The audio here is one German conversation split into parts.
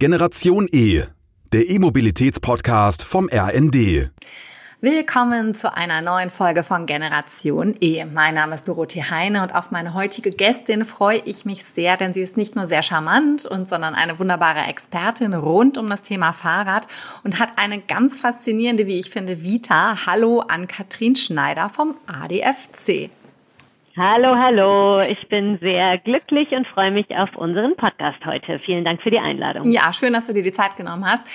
Generation E, der E-Mobilitäts-Podcast vom RND. Willkommen zu einer neuen Folge von Generation E. Mein Name ist Dorothee Heine und auf meine heutige Gästin freue ich mich sehr, denn sie ist nicht nur sehr charmant und sondern eine wunderbare Expertin rund um das Thema Fahrrad und hat eine ganz faszinierende, wie ich finde, Vita. Hallo an Katrin Schneider vom ADFC. Hallo, hallo. Ich bin sehr glücklich und freue mich auf unseren Podcast heute. Vielen Dank für die Einladung. Ja, schön, dass du dir die Zeit genommen hast.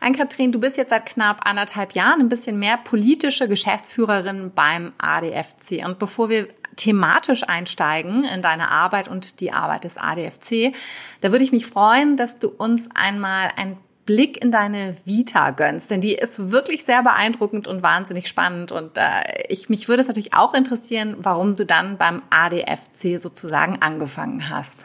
Ann-Kathrin, du bist jetzt seit knapp anderthalb Jahren ein bisschen mehr politische Geschäftsführerin beim ADFC. Und bevor wir thematisch einsteigen in deine Arbeit und die Arbeit des ADFC, da würde ich mich freuen, dass du uns einmal ein Blick in deine Vita gönnst, denn die ist wirklich sehr beeindruckend und wahnsinnig spannend. Und äh, ich mich würde es natürlich auch interessieren, warum du dann beim ADFC sozusagen angefangen hast.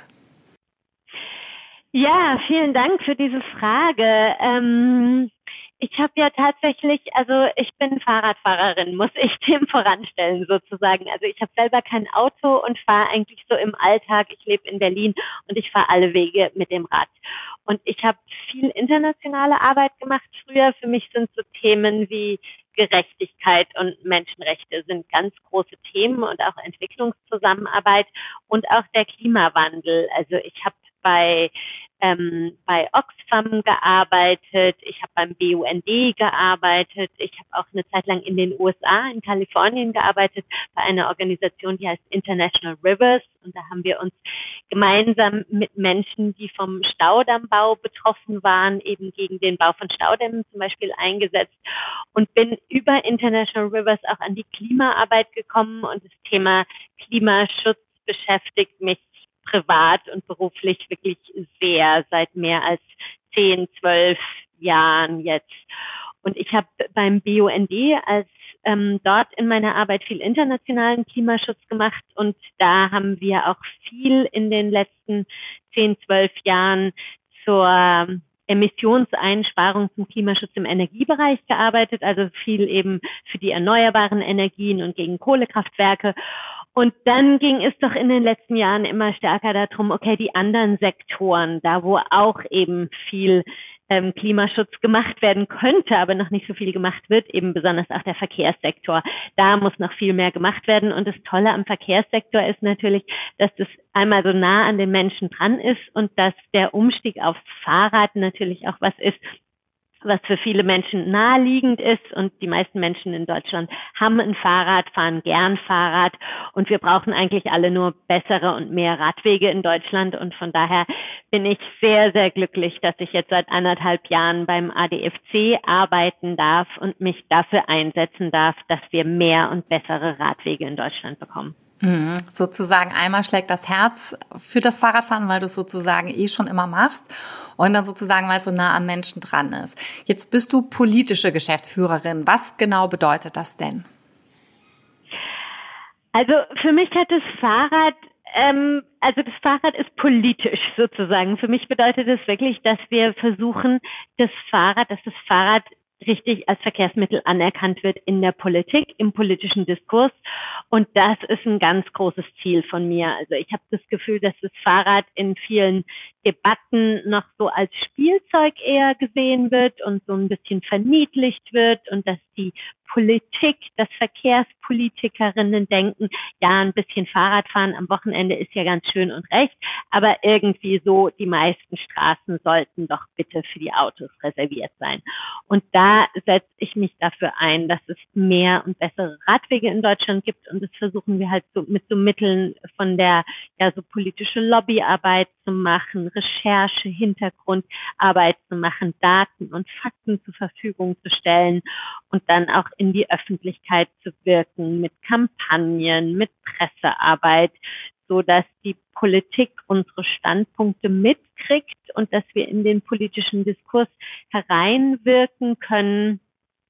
Ja, vielen Dank für diese Frage. Ähm, ich habe ja tatsächlich, also ich bin Fahrradfahrerin, muss ich dem voranstellen sozusagen. Also ich habe selber kein Auto und fahre eigentlich so im Alltag. Ich lebe in Berlin und ich fahre alle Wege mit dem Rad. Und ich habe viel internationale Arbeit gemacht früher. Für mich sind so Themen wie Gerechtigkeit und Menschenrechte sind ganz große Themen und auch Entwicklungszusammenarbeit und auch der Klimawandel. Also ich habe bei ähm, bei Oxfam gearbeitet, ich habe beim BUND gearbeitet, ich habe auch eine Zeit lang in den USA, in Kalifornien gearbeitet, bei einer Organisation, die heißt International Rivers. Und da haben wir uns gemeinsam mit Menschen, die vom Staudammbau betroffen waren, eben gegen den Bau von Staudämmen zum Beispiel eingesetzt und bin über International Rivers auch an die Klimaarbeit gekommen und das Thema Klimaschutz beschäftigt mich privat und beruflich wirklich sehr seit mehr als zehn, zwölf Jahren jetzt. Und ich habe beim BUND als ähm, dort in meiner Arbeit viel internationalen Klimaschutz gemacht und da haben wir auch viel in den letzten zehn, zwölf Jahren zur Emissionseinsparung zum Klimaschutz im Energiebereich gearbeitet, also viel eben für die erneuerbaren Energien und gegen Kohlekraftwerke. Und dann ging es doch in den letzten Jahren immer stärker darum, okay, die anderen Sektoren, da wo auch eben viel ähm, Klimaschutz gemacht werden könnte, aber noch nicht so viel gemacht wird, eben besonders auch der Verkehrssektor. Da muss noch viel mehr gemacht werden. Und das Tolle am Verkehrssektor ist natürlich, dass das einmal so nah an den Menschen dran ist und dass der Umstieg aufs Fahrrad natürlich auch was ist, was für viele Menschen naheliegend ist. Und die meisten Menschen in Deutschland haben ein Fahrrad, fahren gern Fahrrad. Und wir brauchen eigentlich alle nur bessere und mehr Radwege in Deutschland. Und von daher bin ich sehr, sehr glücklich, dass ich jetzt seit anderthalb Jahren beim ADFC arbeiten darf und mich dafür einsetzen darf, dass wir mehr und bessere Radwege in Deutschland bekommen. Mhm. Sozusagen einmal schlägt das Herz für das Fahrradfahren, weil du es sozusagen eh schon immer machst und dann sozusagen, weil es so nah am Menschen dran ist. Jetzt bist du politische Geschäftsführerin. Was genau bedeutet das denn? Also für mich hat das Fahrrad ähm, also das Fahrrad ist politisch sozusagen. Für mich bedeutet es wirklich, dass wir versuchen, das Fahrrad, dass das Fahrrad richtig als Verkehrsmittel anerkannt wird in der Politik, im politischen Diskurs. Und das ist ein ganz großes Ziel von mir. Also ich habe das Gefühl, dass das Fahrrad in vielen Debatten noch so als Spielzeug eher gesehen wird und so ein bisschen verniedlicht wird und dass die Politik, dass Verkehrspolitikerinnen denken, ja, ein bisschen Fahrradfahren am Wochenende ist ja ganz schön und recht, aber irgendwie so, die meisten Straßen sollten doch bitte für die Autos reserviert sein. Und da setze ich mich dafür ein, dass es mehr und bessere Radwege in Deutschland gibt. Und das versuchen wir halt so mit so Mitteln von der, ja, so politische Lobbyarbeit zu machen, Recherche, Hintergrundarbeit zu machen, Daten und Fakten zur Verfügung zu stellen und dann auch in die Öffentlichkeit zu wirken mit Kampagnen, mit Pressearbeit, so dass die Politik unsere Standpunkte mitkriegt und dass wir in den politischen Diskurs hereinwirken können.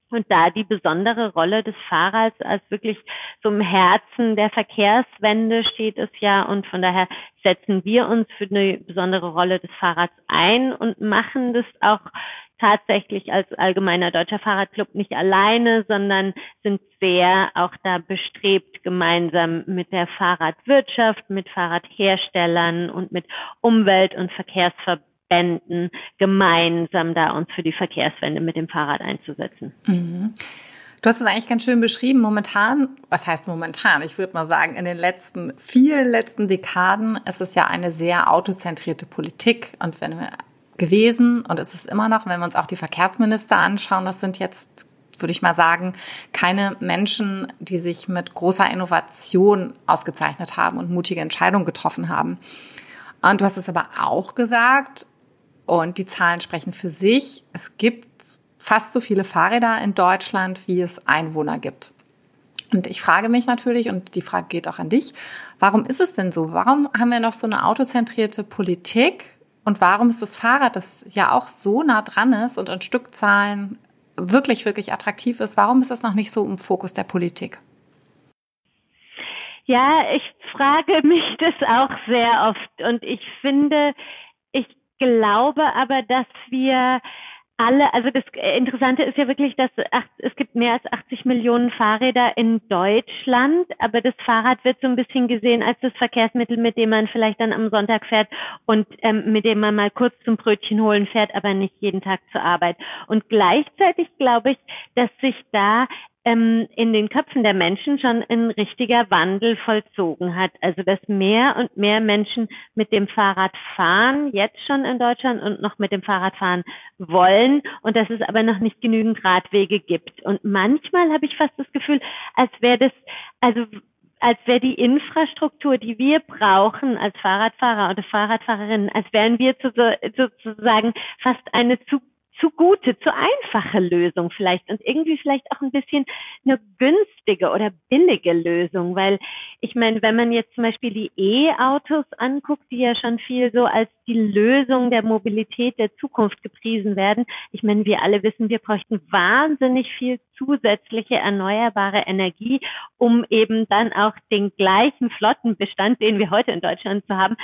Und da die besondere Rolle des Fahrrads als wirklich im Herzen der Verkehrswende steht es ja und von daher setzen wir uns für eine besondere Rolle des Fahrrads ein und machen das auch tatsächlich als allgemeiner deutscher Fahrradclub nicht alleine, sondern sind sehr auch da bestrebt, gemeinsam mit der Fahrradwirtschaft, mit Fahrradherstellern und mit Umwelt- und Verkehrsverbünden spenden, gemeinsam da uns für die Verkehrswende mit dem Fahrrad einzusetzen. Mhm. Du hast es eigentlich ganz schön beschrieben. Momentan, was heißt momentan? Ich würde mal sagen, in den letzten, vielen letzten Dekaden ist es ja eine sehr autozentrierte Politik. Und wenn wir gewesen und es ist immer noch, wenn wir uns auch die Verkehrsminister anschauen, das sind jetzt würde ich mal sagen, keine Menschen, die sich mit großer Innovation ausgezeichnet haben und mutige Entscheidungen getroffen haben. Und du hast es aber auch gesagt, und die Zahlen sprechen für sich, es gibt fast so viele Fahrräder in Deutschland, wie es Einwohner gibt. Und ich frage mich natürlich, und die Frage geht auch an dich, warum ist es denn so? Warum haben wir noch so eine autozentrierte Politik? Und warum ist das Fahrrad, das ja auch so nah dran ist und in Stückzahlen wirklich, wirklich attraktiv ist, warum ist das noch nicht so im Fokus der Politik? Ja, ich frage mich das auch sehr oft und ich finde, ich glaube aber, dass wir alle, also das Interessante ist ja wirklich, dass es gibt mehr als 80 Millionen Fahrräder in Deutschland, aber das Fahrrad wird so ein bisschen gesehen als das Verkehrsmittel, mit dem man vielleicht dann am Sonntag fährt und ähm, mit dem man mal kurz zum Brötchen holen fährt, aber nicht jeden Tag zur Arbeit. Und gleichzeitig glaube ich, dass sich da ähm, in den Köpfen der Menschen schon ein richtiger Wandel vollzogen hat. Also dass mehr und mehr Menschen mit dem Fahrrad fahren, jetzt schon in Deutschland und noch mit dem Fahrrad fahren wollen und dass es aber noch nicht genügend Radwege gibt. Und manchmal habe ich fast das Gefühl, als wäre das, also als wäre die Infrastruktur, die wir brauchen als Fahrradfahrer oder Fahrradfahrerinnen, als wären wir zu, sozusagen fast eine zu zu gute, zu einfache Lösung vielleicht und irgendwie vielleicht auch ein bisschen eine günstige oder billige Lösung, weil ich meine, wenn man jetzt zum Beispiel die E-Autos anguckt, die ja schon viel so als die Lösung der Mobilität der Zukunft gepriesen werden. Ich meine, wir alle wissen, wir bräuchten wahnsinnig viel zusätzliche erneuerbare Energie, um eben dann auch den gleichen Flottenbestand, den wir heute in Deutschland zu haben,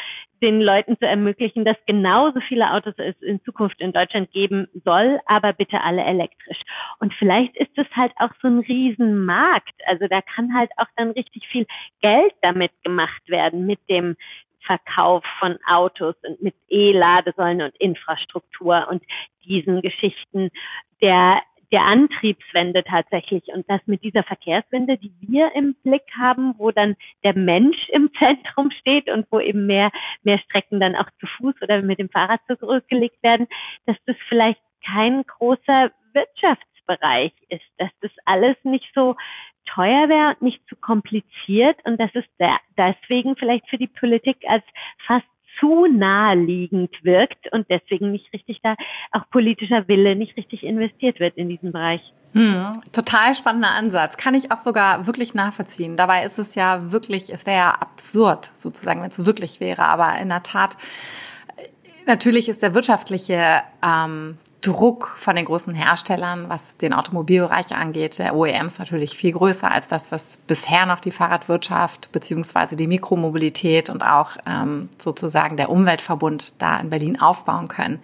den Leuten zu ermöglichen, dass genauso viele Autos es in Zukunft in Deutschland geben soll, aber bitte alle elektrisch. Und vielleicht ist es halt auch so ein Riesenmarkt. Also da kann halt auch dann richtig viel Geld damit gemacht werden mit dem Verkauf von Autos und mit E-Ladesäulen und Infrastruktur und diesen Geschichten der der Antriebswende tatsächlich und das mit dieser Verkehrswende, die wir im Blick haben, wo dann der Mensch im Zentrum steht und wo eben mehr, mehr Strecken dann auch zu Fuß oder mit dem Fahrrad zurückgelegt werden, dass das vielleicht kein großer Wirtschaftsbereich ist, dass das alles nicht so teuer wäre und nicht zu kompliziert und dass es deswegen vielleicht für die Politik als fast zu naheliegend wirkt und deswegen nicht richtig da auch politischer Wille nicht richtig investiert wird in diesen Bereich. Hm, total spannender Ansatz. Kann ich auch sogar wirklich nachvollziehen. Dabei ist es ja wirklich, es wäre ja absurd sozusagen, wenn es wirklich wäre. Aber in der Tat, natürlich ist der wirtschaftliche ähm, Druck von den großen Herstellern, was den Automobilbereich angeht, der OEMs natürlich viel größer als das, was bisher noch die Fahrradwirtschaft beziehungsweise die Mikromobilität und auch ähm, sozusagen der Umweltverbund da in Berlin aufbauen können.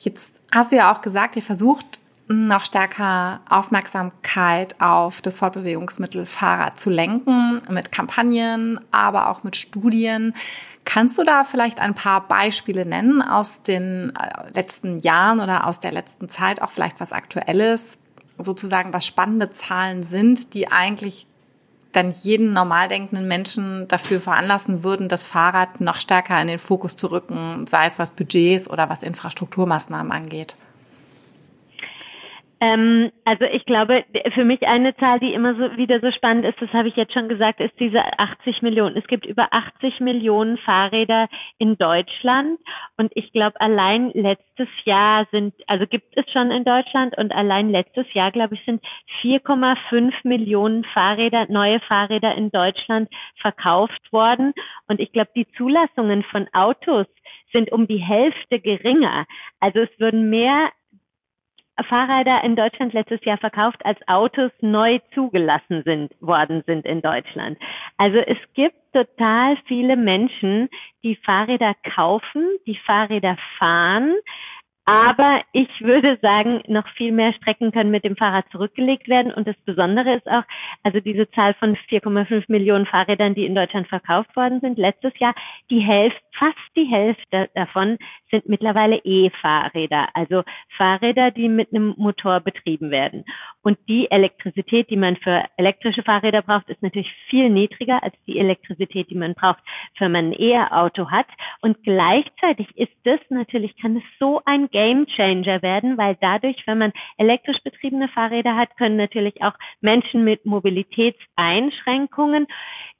Jetzt hast du ja auch gesagt, ihr versucht noch stärker Aufmerksamkeit auf das Fortbewegungsmittel Fahrrad zu lenken, mit Kampagnen, aber auch mit Studien. Kannst du da vielleicht ein paar Beispiele nennen aus den äh, letzten Jahren oder aus der letzten Zeit, auch vielleicht was Aktuelles, sozusagen, was spannende Zahlen sind, die eigentlich dann jeden normal denkenden Menschen dafür veranlassen würden, das Fahrrad noch stärker in den Fokus zu rücken, sei es was Budgets oder was Infrastrukturmaßnahmen angeht? Ähm, also ich glaube, für mich eine Zahl, die immer so wieder so spannend ist, das habe ich jetzt schon gesagt, ist diese 80 Millionen. Es gibt über 80 Millionen Fahrräder in Deutschland und ich glaube, allein letztes Jahr sind, also gibt es schon in Deutschland und allein letztes Jahr, glaube ich, sind 4,5 Millionen Fahrräder, neue Fahrräder in Deutschland verkauft worden und ich glaube, die Zulassungen von Autos sind um die Hälfte geringer. Also es würden mehr Fahrräder in Deutschland letztes Jahr verkauft, als Autos neu zugelassen sind, worden sind in Deutschland. Also es gibt total viele Menschen, die Fahrräder kaufen, die Fahrräder fahren, Aber ich würde sagen, noch viel mehr Strecken können mit dem Fahrrad zurückgelegt werden. Und das Besondere ist auch, also diese Zahl von 4,5 Millionen Fahrrädern, die in Deutschland verkauft worden sind letztes Jahr, die Hälfte, fast die Hälfte davon sind mittlerweile E-Fahrräder, also Fahrräder, die mit einem Motor betrieben werden. Und die Elektrizität, die man für elektrische Fahrräder braucht, ist natürlich viel niedriger als die Elektrizität, die man braucht, wenn man ein E-Auto hat. Und gleichzeitig ist das natürlich, kann es so ein Game Changer werden, weil dadurch, wenn man elektrisch betriebene Fahrräder hat, können natürlich auch Menschen mit Mobilitätseinschränkungen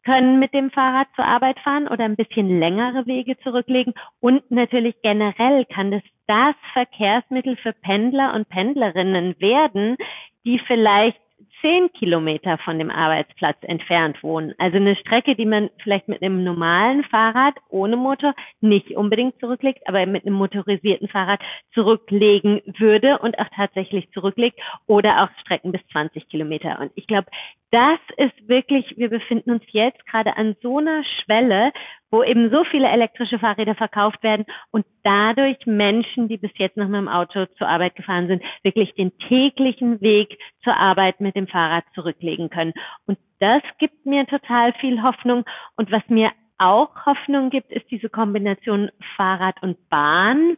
können mit dem Fahrrad zur Arbeit fahren oder ein bisschen längere Wege zurücklegen. Und natürlich generell kann das das Verkehrsmittel für Pendler und Pendlerinnen werden, die vielleicht zehn Kilometer von dem Arbeitsplatz entfernt wohnen. Also eine Strecke, die man vielleicht mit einem normalen Fahrrad ohne Motor nicht unbedingt zurücklegt, aber mit einem motorisierten Fahrrad zurücklegen würde und auch tatsächlich zurücklegt oder auch Strecken bis 20 Kilometer. Und ich glaube, das ist wirklich, wir befinden uns jetzt gerade an so einer Schwelle, wo eben so viele elektrische Fahrräder verkauft werden und dadurch Menschen, die bis jetzt noch mit dem Auto zur Arbeit gefahren sind, wirklich den täglichen Weg zur Arbeit mit dem Fahrrad zurücklegen können. Und das gibt mir total viel Hoffnung. Und was mir auch Hoffnung gibt, ist diese Kombination Fahrrad und Bahn.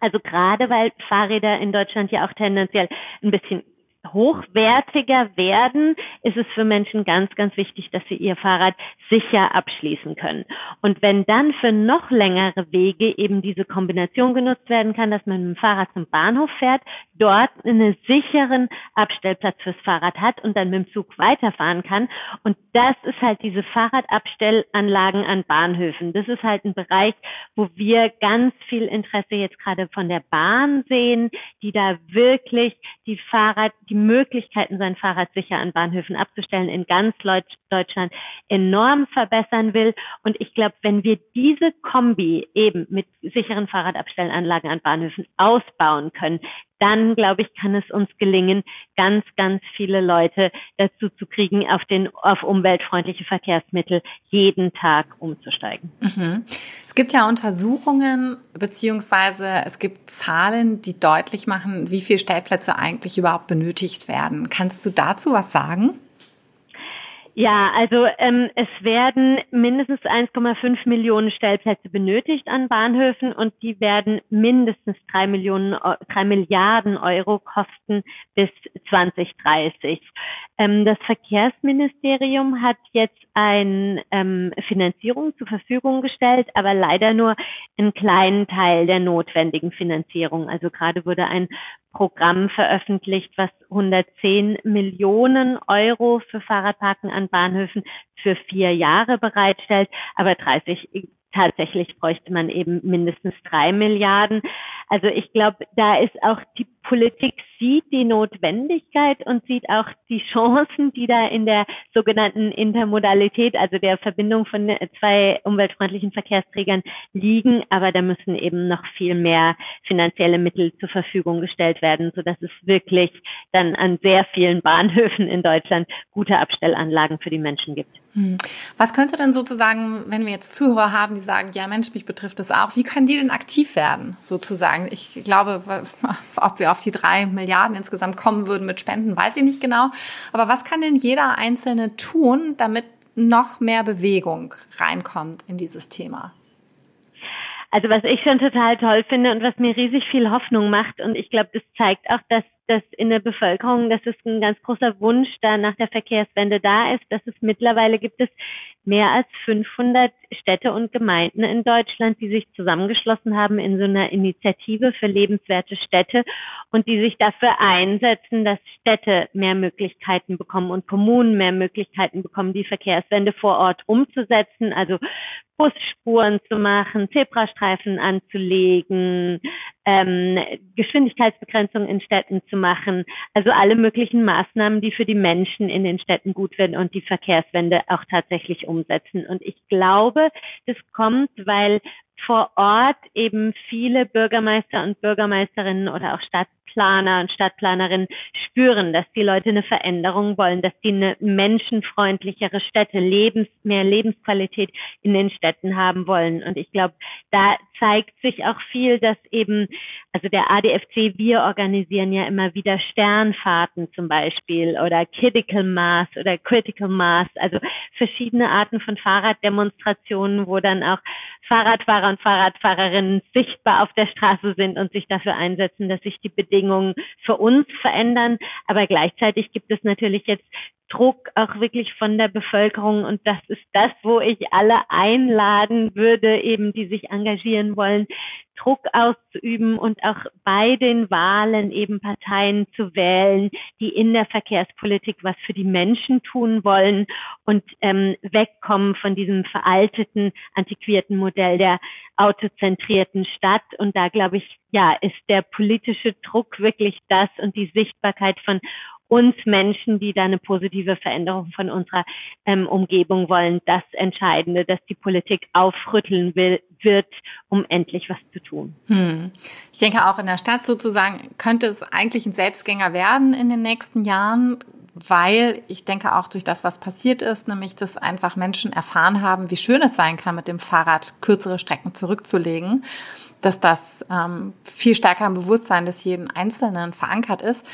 Also gerade weil Fahrräder in Deutschland ja auch tendenziell ein bisschen hochwertiger werden, ist es für Menschen ganz, ganz wichtig, dass sie ihr Fahrrad sicher abschließen können. Und wenn dann für noch längere Wege eben diese Kombination genutzt werden kann, dass man mit dem Fahrrad zum Bahnhof fährt, dort einen sicheren Abstellplatz fürs Fahrrad hat und dann mit dem Zug weiterfahren kann. Und das ist halt diese Fahrradabstellanlagen an Bahnhöfen. Das ist halt ein Bereich, wo wir ganz viel Interesse jetzt gerade von der Bahn sehen, die da wirklich die Fahrrad, die Möglichkeiten, sein Fahrrad sicher an Bahnhöfen abzustellen, in ganz Deutschland enorm verbessern will. Und ich glaube, wenn wir diese Kombi eben mit sicheren Fahrradabstellanlagen an Bahnhöfen ausbauen können, dann, glaube ich, kann es uns gelingen, ganz, ganz viele Leute dazu zu kriegen, auf den, auf umweltfreundliche Verkehrsmittel jeden Tag umzusteigen. Mhm. Es gibt ja Untersuchungen, beziehungsweise es gibt Zahlen, die deutlich machen, wie viele Stellplätze eigentlich überhaupt benötigt werden. Kannst du dazu was sagen? Ja, also ähm, es werden mindestens 1,5 Millionen Stellplätze benötigt an Bahnhöfen und die werden mindestens drei Millionen, drei Milliarden Euro kosten bis 2030. Ähm, das Verkehrsministerium hat jetzt eine ähm, Finanzierung zur Verfügung gestellt, aber leider nur einen kleinen Teil der notwendigen Finanzierung. Also gerade wurde ein Programm veröffentlicht, was 110 Millionen Euro für Fahrradparken an Bahnhöfen für vier Jahre bereitstellt, aber 30 tatsächlich bräuchte man eben mindestens drei Milliarden. Also ich glaube, da ist auch die Politik sieht die Notwendigkeit und sieht auch die Chancen, die da in der sogenannten Intermodalität, also der Verbindung von zwei umweltfreundlichen Verkehrsträgern liegen. Aber da müssen eben noch viel mehr finanzielle Mittel zur Verfügung gestellt werden, sodass es wirklich dann an sehr vielen Bahnhöfen in Deutschland gute Abstellanlagen für die Menschen gibt. Hm. Was könnte denn sozusagen, wenn wir jetzt Zuhörer haben, die sagen, ja Mensch, mich betrifft das auch, wie können die denn aktiv werden, sozusagen? Ich glaube, ob wir auf die drei Milliarden insgesamt kommen würden mit Spenden, weiß ich nicht genau. Aber was kann denn jeder Einzelne tun, damit noch mehr Bewegung reinkommt in dieses Thema? Also was ich schon total toll finde und was mir riesig viel Hoffnung macht und ich glaube, das zeigt auch, dass dass in der Bevölkerung, dass es ein ganz großer Wunsch da nach der Verkehrswende da ist, dass es mittlerweile gibt es mehr als 500 Städte und Gemeinden in Deutschland, die sich zusammengeschlossen haben in so einer Initiative für lebenswerte Städte und die sich dafür einsetzen, dass Städte mehr Möglichkeiten bekommen und Kommunen mehr Möglichkeiten bekommen, die Verkehrswende vor Ort umzusetzen, also Busspuren zu machen, Zebrastreifen anzulegen, ähm, Geschwindigkeitsbegrenzung in Städten zu machen. Also alle möglichen Maßnahmen, die für die Menschen in den Städten gut werden und die Verkehrswende auch tatsächlich umsetzen. Und ich glaube, das kommt, weil vor Ort eben viele Bürgermeister und Bürgermeisterinnen oder auch Stadtplaner und Stadtplanerinnen spüren, dass die Leute eine Veränderung wollen, dass die eine menschenfreundlichere Städte, Lebens, mehr Lebensqualität in den Städten haben wollen. Und ich glaube, da zeigt sich auch viel, dass eben, also der ADFC, wir organisieren ja immer wieder Sternfahrten zum Beispiel oder Critical Mass oder Critical Mass, also verschiedene Arten von Fahrraddemonstrationen, wo dann auch Fahrradfahrer und Fahrradfahrerinnen sichtbar auf der Straße sind und sich dafür einsetzen, dass sich die Bedingungen für uns verändern. Aber gleichzeitig gibt es natürlich jetzt Druck auch wirklich von der Bevölkerung und das ist das, wo ich alle einladen würde, eben die sich engagieren wollen, Druck auszuüben und auch bei den Wahlen eben Parteien zu wählen, die in der Verkehrspolitik was für die Menschen tun wollen und ähm, wegkommen von diesem veralteten, antiquierten Modell der autozentrierten Stadt. Und da glaube ich, ja, ist der politische Druck wirklich das und die Sichtbarkeit von uns Menschen, die da eine positive Veränderung von unserer ähm, Umgebung wollen, das Entscheidende, dass die Politik aufrütteln will, wird, um endlich was zu tun. Hm. Ich denke auch in der Stadt sozusagen könnte es eigentlich ein Selbstgänger werden in den nächsten Jahren weil ich denke auch durch das, was passiert ist, nämlich dass einfach Menschen erfahren haben, wie schön es sein kann, mit dem Fahrrad kürzere Strecken zurückzulegen, dass das ähm, viel stärker im Bewusstsein des jeden Einzelnen verankert ist.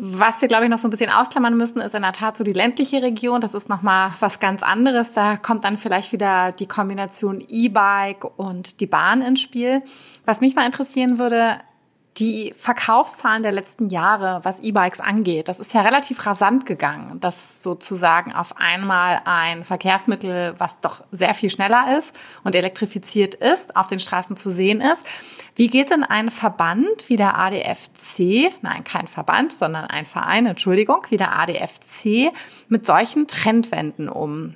Was wir, glaube ich, noch so ein bisschen ausklammern müssen, ist in der Tat so die ländliche Region. Das ist nochmal was ganz anderes. Da kommt dann vielleicht wieder die Kombination E-Bike und die Bahn ins Spiel. Was mich mal interessieren würde, die Verkaufszahlen der letzten Jahre, was E-Bikes angeht, das ist ja relativ rasant gegangen, dass sozusagen auf einmal ein Verkehrsmittel, was doch sehr viel schneller ist und elektrifiziert ist, auf den Straßen zu sehen ist. Wie geht denn ein Verband wie der ADFC, nein, kein Verband, sondern ein Verein, Entschuldigung, wie der ADFC mit solchen Trendwenden um?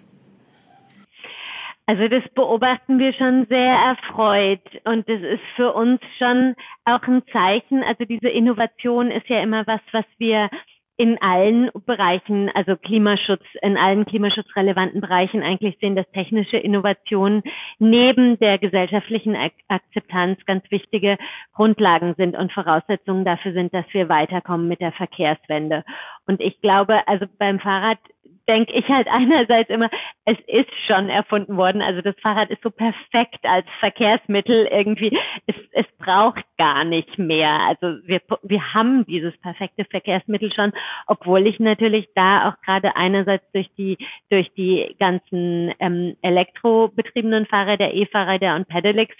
Also das beobachten wir schon sehr erfreut und das ist für uns schon auch ein Zeichen. Also diese Innovation ist ja immer was, was wir in allen Bereichen, also Klimaschutz, in allen klimaschutzrelevanten Bereichen eigentlich sehen, dass technische Innovationen neben der gesellschaftlichen Akzeptanz ganz wichtige Grundlagen sind und Voraussetzungen dafür sind, dass wir weiterkommen mit der Verkehrswende. Und ich glaube, also beim Fahrrad denke ich halt einerseits immer, es ist schon erfunden worden. Also das Fahrrad ist so perfekt als Verkehrsmittel irgendwie. Es, es braucht gar nicht mehr. Also wir, wir haben dieses perfekte Verkehrsmittel schon, obwohl ich natürlich da auch gerade einerseits durch die, durch die ganzen ähm, elektrobetriebenen Fahrräder, E-Fahrräder und Pedelecs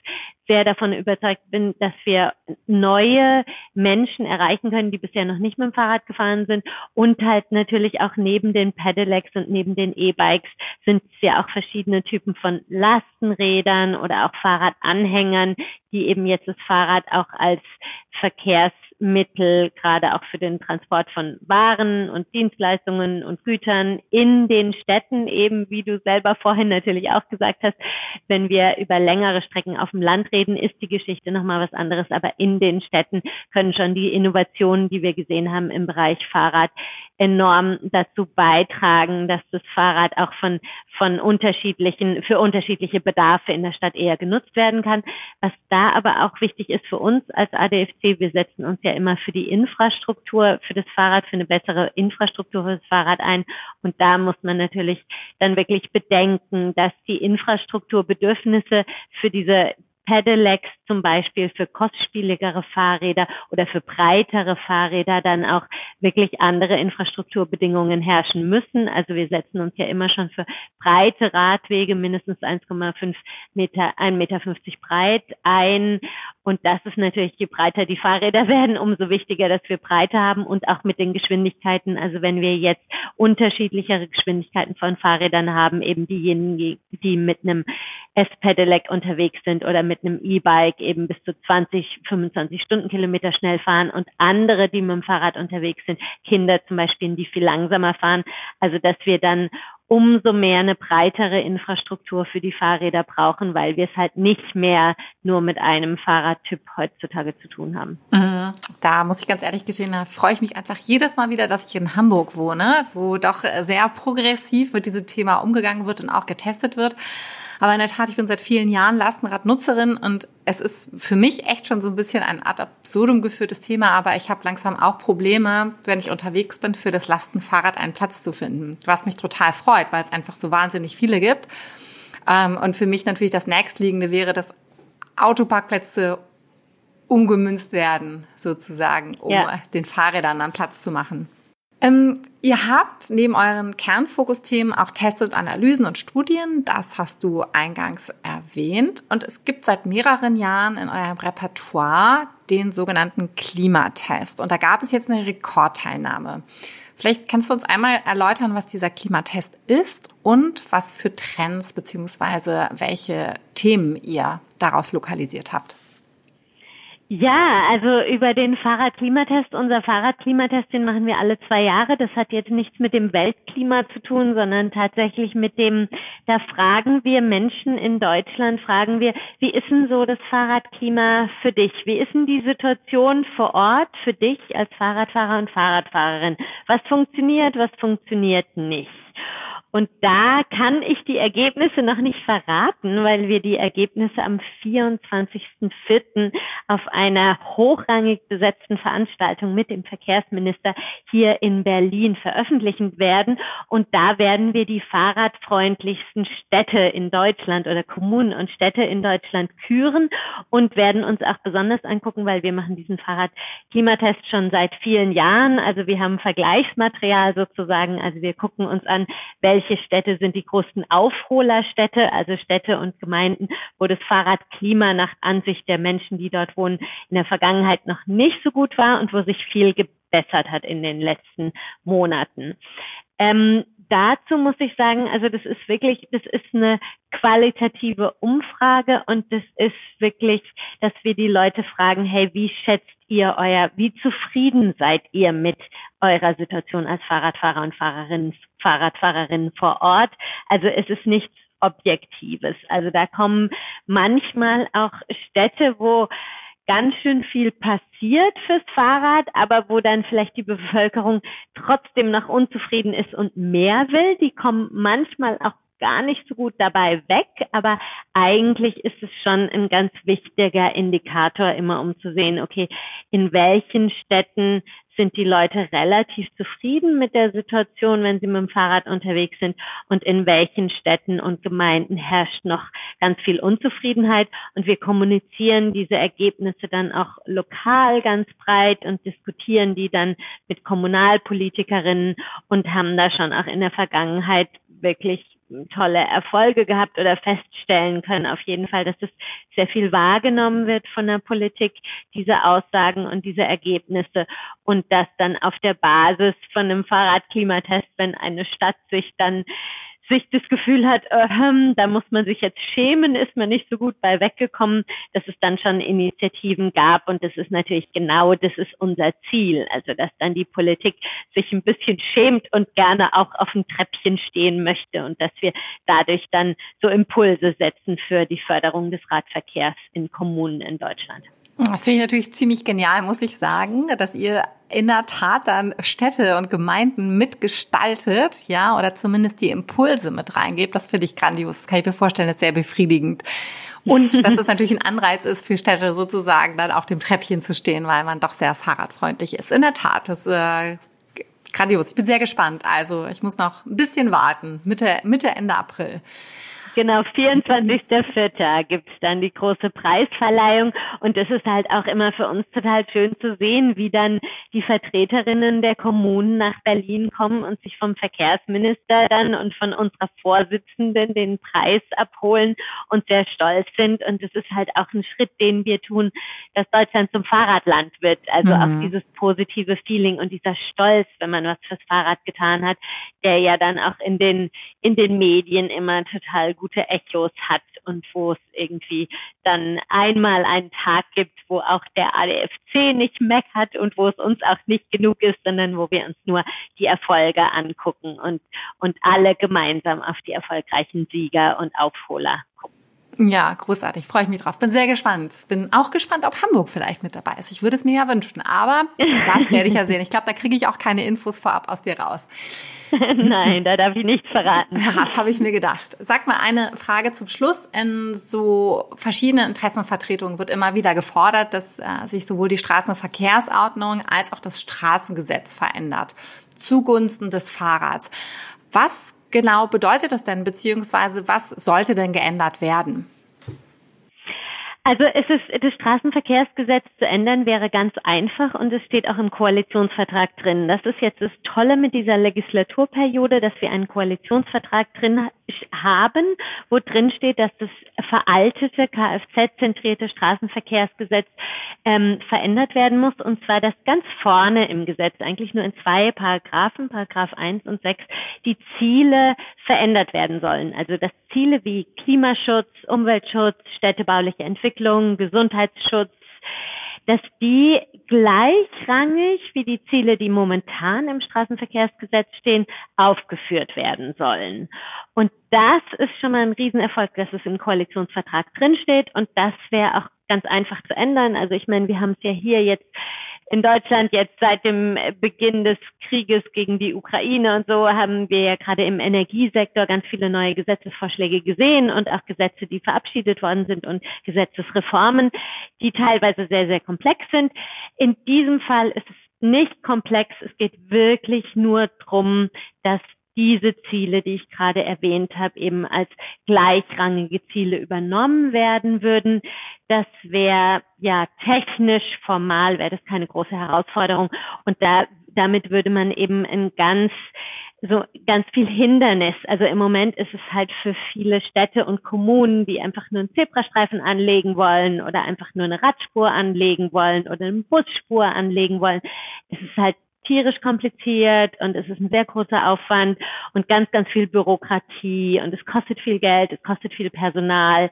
sehr davon überzeugt bin, dass wir neue Menschen erreichen können, die bisher noch nicht mit dem Fahrrad gefahren sind und halt natürlich auch neben den Pedelecs und neben den E-Bikes sind es ja auch verschiedene Typen von Lastenrädern oder auch Fahrradanhängern, die eben jetzt das Fahrrad auch als Verkehrs Mittel, gerade auch für den Transport von Waren und Dienstleistungen und Gütern in den Städten, eben wie du selber vorhin natürlich auch gesagt hast, wenn wir über längere Strecken auf dem Land reden, ist die Geschichte nochmal was anderes, aber in den Städten können schon die Innovationen, die wir gesehen haben im Bereich Fahrrad, enorm dazu beitragen, dass das Fahrrad auch von, von unterschiedlichen, für unterschiedliche Bedarfe in der Stadt eher genutzt werden kann. Was da aber auch wichtig ist für uns als ADFC, wir setzen uns ja immer für die Infrastruktur für das Fahrrad, für eine bessere Infrastruktur für das Fahrrad ein. Und da muss man natürlich dann wirklich bedenken, dass die Infrastrukturbedürfnisse für diese Pedelecs zum Beispiel für kostspieligere Fahrräder oder für breitere Fahrräder dann auch wirklich andere Infrastrukturbedingungen herrschen müssen. Also wir setzen uns ja immer schon für breite Radwege, mindestens 1,5 Meter, 1,50 Meter breit ein. Und das ist natürlich, je breiter die Fahrräder werden, umso wichtiger, dass wir Breite haben und auch mit den Geschwindigkeiten. Also wenn wir jetzt unterschiedlichere Geschwindigkeiten von Fahrrädern haben, eben diejenigen, die mit einem S-Pedelec unterwegs sind oder mit einem E-Bike eben bis zu 20, 25 Stundenkilometer schnell fahren und andere, die mit dem Fahrrad unterwegs sind, Kinder zum Beispiel, die viel langsamer fahren. Also dass wir dann umso mehr eine breitere Infrastruktur für die Fahrräder brauchen, weil wir es halt nicht mehr nur mit einem Fahrradtyp heutzutage zu tun haben. Mhm. Da muss ich ganz ehrlich gestehen, da freue ich mich einfach jedes Mal wieder, dass ich in Hamburg wohne, wo doch sehr progressiv mit diesem Thema umgegangen wird und auch getestet wird. Aber in der Tat, ich bin seit vielen Jahren Lastenradnutzerin und es ist für mich echt schon so ein bisschen ein ad absurdum geführtes Thema, aber ich habe langsam auch Probleme, wenn ich unterwegs bin, für das Lastenfahrrad einen Platz zu finden. Was mich total freut, weil es einfach so wahnsinnig viele gibt. Ähm, und für mich natürlich das nächstliegende wäre, dass Autoparkplätze umgemünzt werden, sozusagen, um ja. den Fahrrädern dann Platz zu machen. Ähm, ihr habt neben euren Kernfokusthemen auch Tests und Analysen und Studien. Das hast du eingangs erwähnt. Und es gibt seit mehreren Jahren in eurem Repertoire den sogenannten Klimatest. Und da gab es jetzt eine Rekordteilnahme. Vielleicht kannst du uns einmal erläutern, was dieser Klimatest ist und was für Trends beziehungsweise welche Themen ihr daraus lokalisiert habt. Ja, also über den Fahrradklimatest. Unser Fahrradklimatest, den machen wir alle zwei Jahre. Das hat jetzt nichts mit dem Weltklima zu tun, sondern tatsächlich mit dem, da fragen wir Menschen in Deutschland, fragen wir, wie ist denn so das Fahrradklima für dich? Wie ist denn die Situation vor Ort für dich als Fahrradfahrer und Fahrradfahrerin? Was funktioniert, was funktioniert nicht? Und da kann ich die Ergebnisse noch nicht verraten, weil wir die Ergebnisse am 24.04. auf einer hochrangig besetzten Veranstaltung mit dem Verkehrsminister hier in Berlin veröffentlichen werden. Und da werden wir die fahrradfreundlichsten Städte in Deutschland oder Kommunen und Städte in Deutschland küren und werden uns auch besonders angucken, weil wir machen diesen Fahrradklimatest schon seit vielen Jahren. Also wir haben Vergleichsmaterial sozusagen. Also wir gucken uns an, welche welche Städte sind die größten Aufholerstädte, also Städte und Gemeinden, wo das Fahrradklima nach Ansicht der Menschen, die dort wohnen, in der Vergangenheit noch nicht so gut war und wo sich viel gebessert hat in den letzten Monaten. Ähm, dazu muss ich sagen, also das ist wirklich, das ist eine qualitative Umfrage und das ist wirklich, dass wir die Leute fragen, hey, wie schätzt ihr euer, wie zufrieden seid ihr mit eurer Situation als Fahrradfahrer und Fahrerinnen, Fahrradfahrerinnen vor Ort? Also es ist nichts Objektives. Also da kommen manchmal auch Städte, wo ganz schön viel passiert fürs Fahrrad, aber wo dann vielleicht die Bevölkerung trotzdem noch unzufrieden ist und mehr will. Die kommen manchmal auch gar nicht so gut dabei weg, aber eigentlich ist es schon ein ganz wichtiger Indikator immer, um zu sehen, okay, in welchen Städten sind die Leute relativ zufrieden mit der Situation, wenn sie mit dem Fahrrad unterwegs sind? Und in welchen Städten und Gemeinden herrscht noch ganz viel Unzufriedenheit? Und wir kommunizieren diese Ergebnisse dann auch lokal ganz breit und diskutieren die dann mit Kommunalpolitikerinnen und haben da schon auch in der Vergangenheit wirklich tolle Erfolge gehabt oder feststellen können. Auf jeden Fall, dass es sehr viel wahrgenommen wird von der Politik, diese Aussagen und diese Ergebnisse und dass dann auf der Basis von einem Fahrradklimatest, wenn eine Stadt sich dann sich das Gefühl hat, äh, hm, da muss man sich jetzt schämen, ist man nicht so gut bei weggekommen, dass es dann schon Initiativen gab und das ist natürlich genau, das ist unser Ziel. Also dass dann die Politik sich ein bisschen schämt und gerne auch auf dem Treppchen stehen möchte und dass wir dadurch dann so Impulse setzen für die Förderung des Radverkehrs in Kommunen in Deutschland. Das finde ich natürlich ziemlich genial, muss ich sagen, dass ihr in der Tat dann Städte und Gemeinden mitgestaltet, ja, oder zumindest die Impulse mit reingebt. Das finde ich grandios. Das kann ich mir vorstellen, ist sehr befriedigend. Und dass es natürlich ein Anreiz ist für Städte sozusagen dann auf dem Treppchen zu stehen, weil man doch sehr fahrradfreundlich ist. In der Tat, das äh, grandios. Ich bin sehr gespannt. Also ich muss noch ein bisschen warten. Mitte, Mitte, Ende April. Genau, 24.04. gibt's dann die große Preisverleihung und es ist halt auch immer für uns total schön zu sehen, wie dann die Vertreterinnen der Kommunen nach Berlin kommen und sich vom Verkehrsminister dann und von unserer Vorsitzenden den Preis abholen und sehr stolz sind und es ist halt auch ein Schritt, den wir tun, dass Deutschland zum Fahrradland wird. Also mhm. auch dieses positive Feeling und dieser Stolz, wenn man was fürs Fahrrad getan hat, der ja dann auch in den in den Medien immer total gute Echos hat und wo es irgendwie dann einmal einen Tag gibt, wo auch der ADFC nicht meckert und wo es uns auch nicht genug ist, sondern wo wir uns nur die Erfolge angucken und, und alle gemeinsam auf die erfolgreichen Sieger und Aufholer gucken. Ja, großartig. Freue ich mich drauf. Bin sehr gespannt. Bin auch gespannt, ob Hamburg vielleicht mit dabei ist. Ich würde es mir ja wünschen, aber das werde ich ja sehen. Ich glaube, da kriege ich auch keine Infos vorab aus dir raus. Nein, da darf ich nichts verraten. Das habe ich mir gedacht. Sag mal eine Frage zum Schluss. In so verschiedenen Interessenvertretungen wird immer wieder gefordert, dass äh, sich sowohl die Straßenverkehrsordnung als auch das Straßengesetz verändert zugunsten des Fahrrads. Was genau bedeutet das denn, beziehungsweise was sollte denn geändert werden? Also es ist, das Straßenverkehrsgesetz zu ändern wäre ganz einfach und es steht auch im Koalitionsvertrag drin. Das ist jetzt das Tolle mit dieser Legislaturperiode, dass wir einen Koalitionsvertrag drin haben, wo drin steht, dass das veraltete Kfz-zentrierte Straßenverkehrsgesetz ähm, verändert werden muss und zwar das ganz vorne im Gesetz, eigentlich nur in zwei Paragraphen, Paragraph 1 und 6, die Ziele verändert werden sollen. Also dass Ziele wie Klimaschutz, Umweltschutz, städtebauliche Entwicklung, Gesundheitsschutz, dass die gleichrangig wie die Ziele, die momentan im Straßenverkehrsgesetz stehen, aufgeführt werden sollen. Und das ist schon mal ein Riesenerfolg, dass es im Koalitionsvertrag drinsteht und das wäre auch ganz einfach zu ändern. Also ich meine, wir haben es ja hier jetzt in Deutschland jetzt seit dem Beginn des Krieges gegen die Ukraine und so haben wir ja gerade im Energiesektor ganz viele neue Gesetzesvorschläge gesehen und auch Gesetze, die verabschiedet worden sind und Gesetzesreformen, die teilweise sehr, sehr komplex sind. In diesem Fall ist es nicht komplex. Es geht wirklich nur drum, dass diese Ziele, die ich gerade erwähnt habe, eben als gleichrangige Ziele übernommen werden würden. Das wäre ja technisch, formal wäre das keine große Herausforderung und da damit würde man eben ein ganz so ganz viel Hindernis. Also im Moment ist es halt für viele Städte und Kommunen, die einfach nur einen Zebrastreifen anlegen wollen oder einfach nur eine Radspur anlegen wollen oder eine Busspur anlegen wollen. Es ist halt tierisch kompliziert und es ist ein sehr großer Aufwand und ganz, ganz viel Bürokratie und es kostet viel Geld, es kostet viel Personal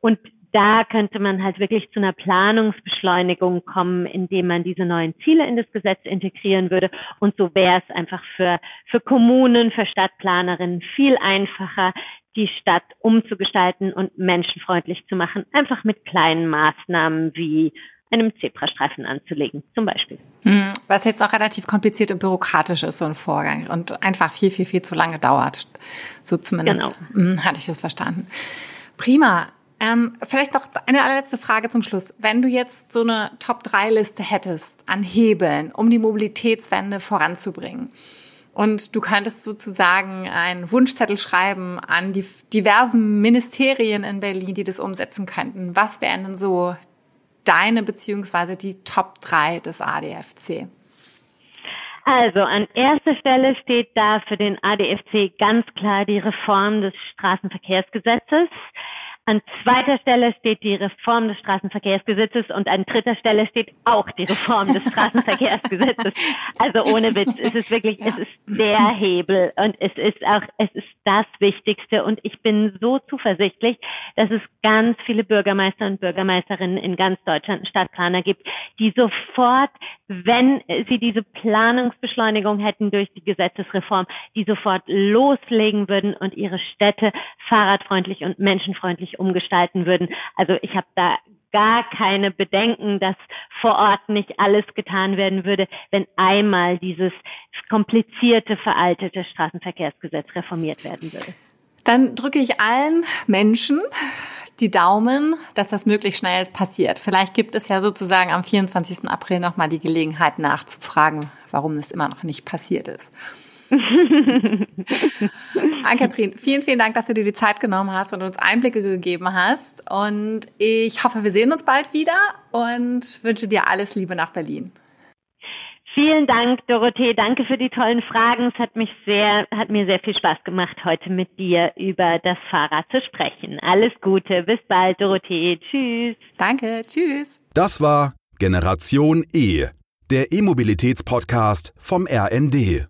und da könnte man halt wirklich zu einer Planungsbeschleunigung kommen, indem man diese neuen Ziele in das Gesetz integrieren würde. Und so wäre es einfach für, für Kommunen, für Stadtplanerinnen viel einfacher, die Stadt umzugestalten und menschenfreundlich zu machen. Einfach mit kleinen Maßnahmen wie einem Zebrastreifen anzulegen, zum Beispiel. Hm, was jetzt auch relativ kompliziert und bürokratisch ist, so ein Vorgang und einfach viel, viel, viel zu lange dauert. So zumindest genau. Hm, hatte ich das verstanden. Prima. Ähm, vielleicht noch eine allerletzte Frage zum Schluss. Wenn du jetzt so eine Top-3-Liste hättest an Hebeln, um die Mobilitätswende voranzubringen, und du könntest sozusagen einen Wunschzettel schreiben an die diversen Ministerien in Berlin, die das umsetzen könnten. Was wären denn so deine beziehungsweise die Top 3 des ADFC? Also an erster Stelle steht da für den ADFC ganz klar die Reform des Straßenverkehrsgesetzes. An zweiter Stelle steht die Reform des Straßenverkehrsgesetzes und an dritter Stelle steht auch die Reform des Straßenverkehrsgesetzes. Also ohne Witz, es ist wirklich, es ist der Hebel und es ist auch, es ist das Wichtigste und ich bin so zuversichtlich, dass es ganz viele Bürgermeister und Bürgermeisterinnen in ganz Deutschland, Stadtplaner gibt, die sofort, wenn sie diese Planungsbeschleunigung hätten durch die Gesetzesreform, die sofort loslegen würden und ihre Städte fahrradfreundlich und menschenfreundlich umgestalten würden. Also ich habe da gar keine Bedenken, dass vor Ort nicht alles getan werden würde, wenn einmal dieses komplizierte, veraltete Straßenverkehrsgesetz reformiert werden würde. Dann drücke ich allen Menschen die Daumen, dass das möglichst schnell passiert. Vielleicht gibt es ja sozusagen am 24. April nochmal die Gelegenheit nachzufragen, warum es immer noch nicht passiert ist. Ann-Kathrin, vielen, vielen Dank, dass du dir die Zeit genommen hast und uns Einblicke gegeben hast. Und ich hoffe, wir sehen uns bald wieder und wünsche dir alles Liebe nach Berlin. Vielen Dank, Dorothee. Danke für die tollen Fragen. Es hat mich sehr, hat mir sehr viel Spaß gemacht, heute mit dir über das Fahrrad zu sprechen. Alles Gute. Bis bald, Dorothee. Tschüss. Danke. Tschüss. Das war Generation E, der E-Mobilitäts-Podcast vom RND.